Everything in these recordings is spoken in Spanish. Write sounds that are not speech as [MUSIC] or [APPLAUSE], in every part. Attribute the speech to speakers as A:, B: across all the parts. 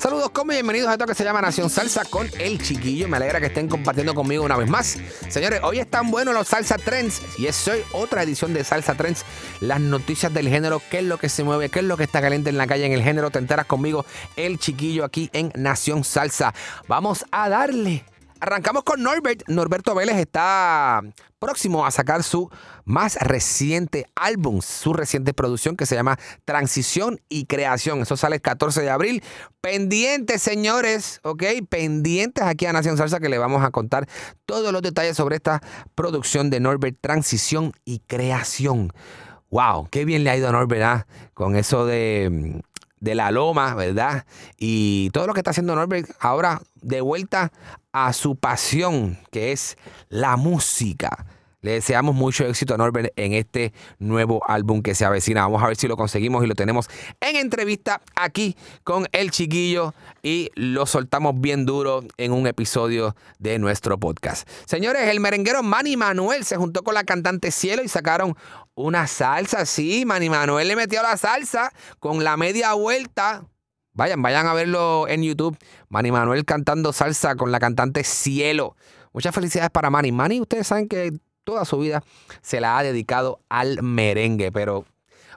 A: Saludos, como bienvenidos a esto que se llama Nación Salsa con el chiquillo. Me alegra que estén compartiendo conmigo una vez más. Señores, hoy están buenos los Salsa Trends y es hoy otra edición de Salsa Trends. Las noticias del género, qué es lo que se mueve, qué es lo que está caliente en la calle en el género. Te enteras conmigo, el chiquillo aquí en Nación Salsa. Vamos a darle. Arrancamos con Norbert. Norberto Vélez está próximo a sacar su más reciente álbum, su reciente producción que se llama Transición y Creación. Eso sale el 14 de abril. Pendientes, señores, ¿ok? Pendientes aquí a Nación Salsa que le vamos a contar todos los detalles sobre esta producción de Norbert Transición y Creación. Wow, qué bien le ha ido a Norbert ¿ah? con eso de de la loma, ¿verdad? Y todo lo que está haciendo Norbert ahora de vuelta a su pasión, que es la música. Le deseamos mucho éxito a Norbert en este nuevo álbum que se avecina. Vamos a ver si lo conseguimos y lo tenemos en entrevista aquí con el chiquillo y lo soltamos bien duro en un episodio de nuestro podcast. Señores, el merenguero Manny Manuel se juntó con la cantante Cielo y sacaron una salsa. Sí, Manny Manuel le metió la salsa con la media vuelta. Vayan, vayan a verlo en YouTube. Manny Manuel cantando salsa con la cantante Cielo. Muchas felicidades para Manny. Manny, ustedes saben que toda su vida se la ha dedicado al merengue, pero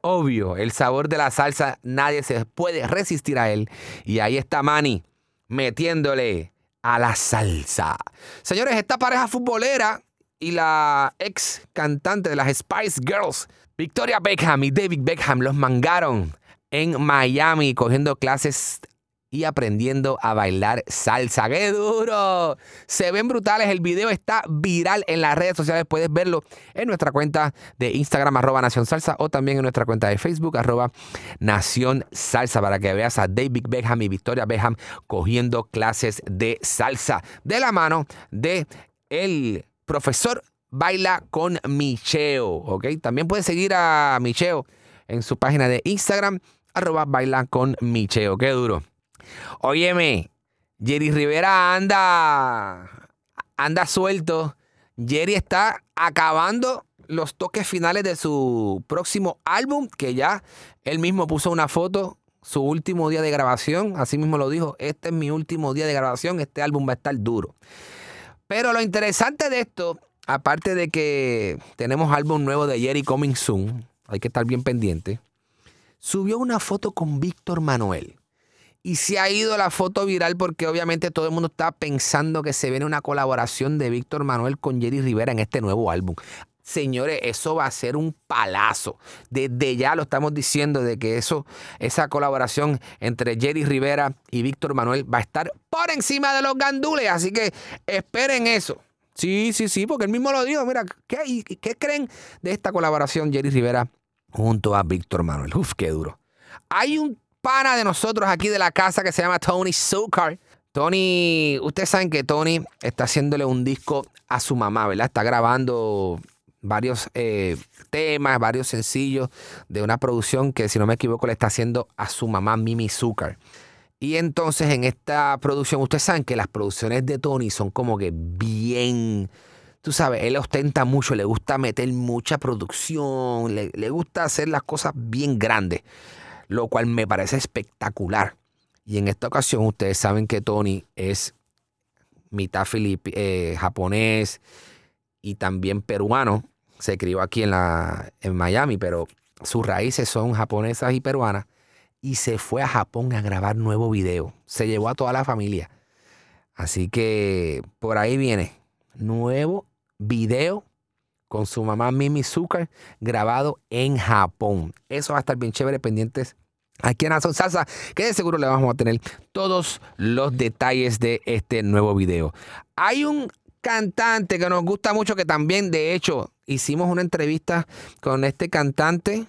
A: obvio, el sabor de la salsa, nadie se puede resistir a él. Y ahí está Manny metiéndole a la salsa. Señores, esta pareja futbolera y la ex cantante de las Spice Girls, Victoria Beckham y David Beckham, los mangaron en Miami cogiendo clases y aprendiendo a bailar salsa. ¡Qué duro! Se ven brutales. El video está viral en las redes sociales. Puedes verlo en nuestra cuenta de Instagram, arroba Nación Salsa, o también en nuestra cuenta de Facebook, arroba Nación Salsa, para que veas a David Beckham y Victoria Beckham cogiendo clases de salsa de la mano de el profesor Baila con Micheo. ¿Ok? También puedes seguir a Micheo en su página de Instagram, arroba Baila con Micheo. ¡Qué duro! Óyeme, Jerry Rivera anda, anda suelto. Jerry está acabando los toques finales de su próximo álbum, que ya él mismo puso una foto, su último día de grabación, así mismo lo dijo, este es mi último día de grabación, este álbum va a estar duro. Pero lo interesante de esto, aparte de que tenemos álbum nuevo de Jerry Coming Soon, hay que estar bien pendiente, subió una foto con Víctor Manuel. Y se ha ido la foto viral porque obviamente todo el mundo está pensando que se viene una colaboración de Víctor Manuel con Jerry Rivera en este nuevo álbum. Señores, eso va a ser un palazo. Desde ya lo estamos diciendo de que eso, esa colaboración entre Jerry Rivera y Víctor Manuel va a estar por encima de los gandules. Así que esperen eso. Sí, sí, sí, porque él mismo lo dijo. Mira, ¿qué, qué creen de esta colaboración Jerry Rivera junto a Víctor Manuel? Uf, qué duro. Hay un pana de nosotros aquí de la casa que se llama Tony Zucker. Tony, ustedes saben que Tony está haciéndole un disco a su mamá, ¿verdad? Está grabando varios eh, temas, varios sencillos de una producción que, si no me equivoco, le está haciendo a su mamá Mimi Zucker. Y entonces en esta producción, ustedes saben que las producciones de Tony son como que bien, tú sabes, él ostenta mucho, le gusta meter mucha producción, le, le gusta hacer las cosas bien grandes lo cual me parece espectacular. Y en esta ocasión ustedes saben que Tony es mitad eh, japonés y también peruano. Se crió aquí en, la, en Miami, pero sus raíces son japonesas y peruanas. Y se fue a Japón a grabar nuevo video. Se llevó a toda la familia. Así que por ahí viene nuevo video con su mamá Mimi Zucker, grabado en Japón. Eso va a estar bien chévere, pendientes aquí en Azon Salsa, que de seguro le vamos a tener todos los detalles de este nuevo video. Hay un cantante que nos gusta mucho, que también, de hecho, hicimos una entrevista con este cantante.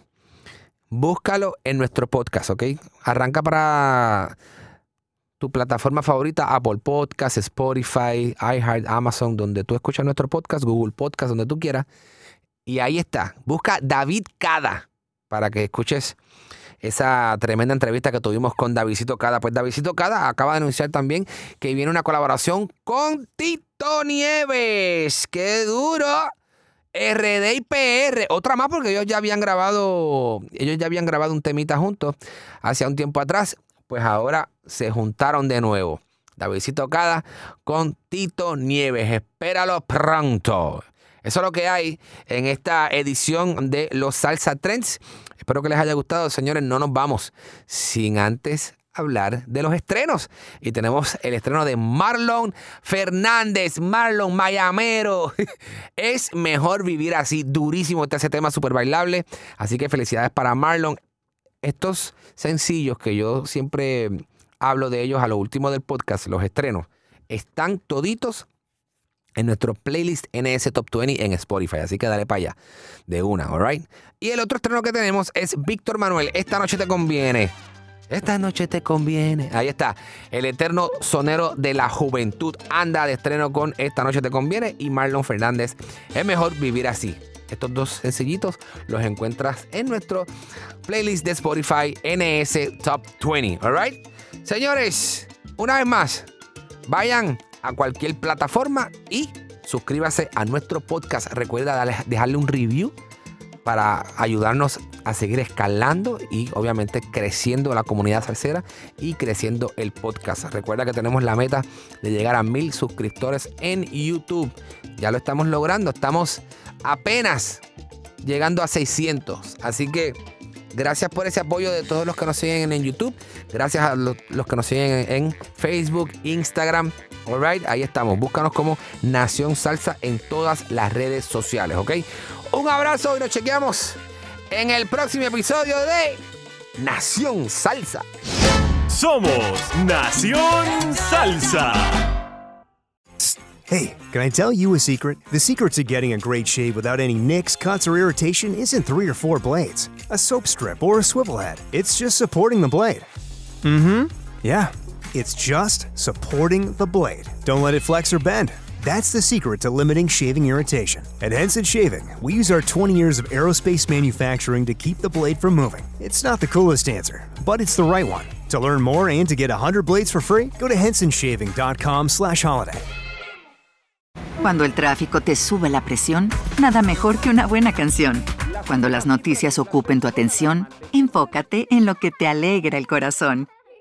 A: Búscalo en nuestro podcast, ¿ok? Arranca para tu plataforma favorita, Apple Podcast, Spotify, iHeart, Amazon, donde tú escuchas nuestro podcast, Google Podcast, donde tú quieras. Y ahí está. Busca David Cada para que escuches esa tremenda entrevista que tuvimos con Davidito Cada. Pues Davidito Cada acaba de anunciar también que viene una colaboración con Tito Nieves. ¡Qué duro! RD y PR, otra más porque ellos ya habían grabado, ellos ya habían grabado un temita juntos hace un tiempo atrás, pues ahora se juntaron de nuevo. Davidito Cada con Tito Nieves, espéralo pronto. Eso es lo que hay en esta edición de los Salsa Trends. Espero que les haya gustado, señores. No nos vamos sin antes hablar de los estrenos. Y tenemos el estreno de Marlon Fernández, Marlon Mayamero. [LAUGHS] es mejor vivir así, durísimo este ese tema súper bailable. Así que felicidades para Marlon. Estos sencillos que yo siempre hablo de ellos a lo último del podcast, los estrenos, están toditos en nuestro playlist NS Top 20 en Spotify. Así que dale para allá de una, ¿alright? Y el otro estreno que tenemos es Víctor Manuel. Esta noche te conviene. Esta noche te conviene. Ahí está. El eterno sonero de la juventud anda de estreno con Esta noche te conviene y Marlon Fernández. Es mejor vivir así. Estos dos sencillitos los encuentras en nuestro playlist de Spotify NS Top 20. Alright? Señores, una vez más, vayan a cualquier plataforma y suscríbase a nuestro podcast. Recuerda dejarle un review para ayudarnos a seguir escalando y obviamente creciendo la comunidad salsera y creciendo el podcast. Recuerda que tenemos la meta de llegar a mil suscriptores en YouTube. Ya lo estamos logrando, estamos apenas llegando a 600. Así que gracias por ese apoyo de todos los que nos siguen en YouTube. Gracias a los, que nos siguen en, Facebook, Instagram. Alright, ahí estamos. Búscanos como Nación Salsa en todas las redes sociales, ¿ok? Un abrazo y nos chequeamos en el próximo episodio de Nación Salsa.
B: Somos Nación Salsa.
C: Hey, can I tell you a secret? The secret to getting a great shave without any nicks, cuts, or irritation isn't three or four blades, a soap strip, or a swivel head. It's just supporting the blade. Mm hmm. Yeah, it's just supporting the blade. Don't let it flex or bend. That's the secret to limiting shaving irritation. At Henson Shaving, we use our 20 years of aerospace manufacturing to keep the blade from moving. It's not the coolest answer, but it's the right one. To learn more and to get 100 blades for free, go to hensonshaving.com/holiday.
D: Cuando el tráfico te sube la presión, nada mejor que una buena canción. Cuando las noticias ocupen tu atención, enfócate en lo que te alegra el corazón.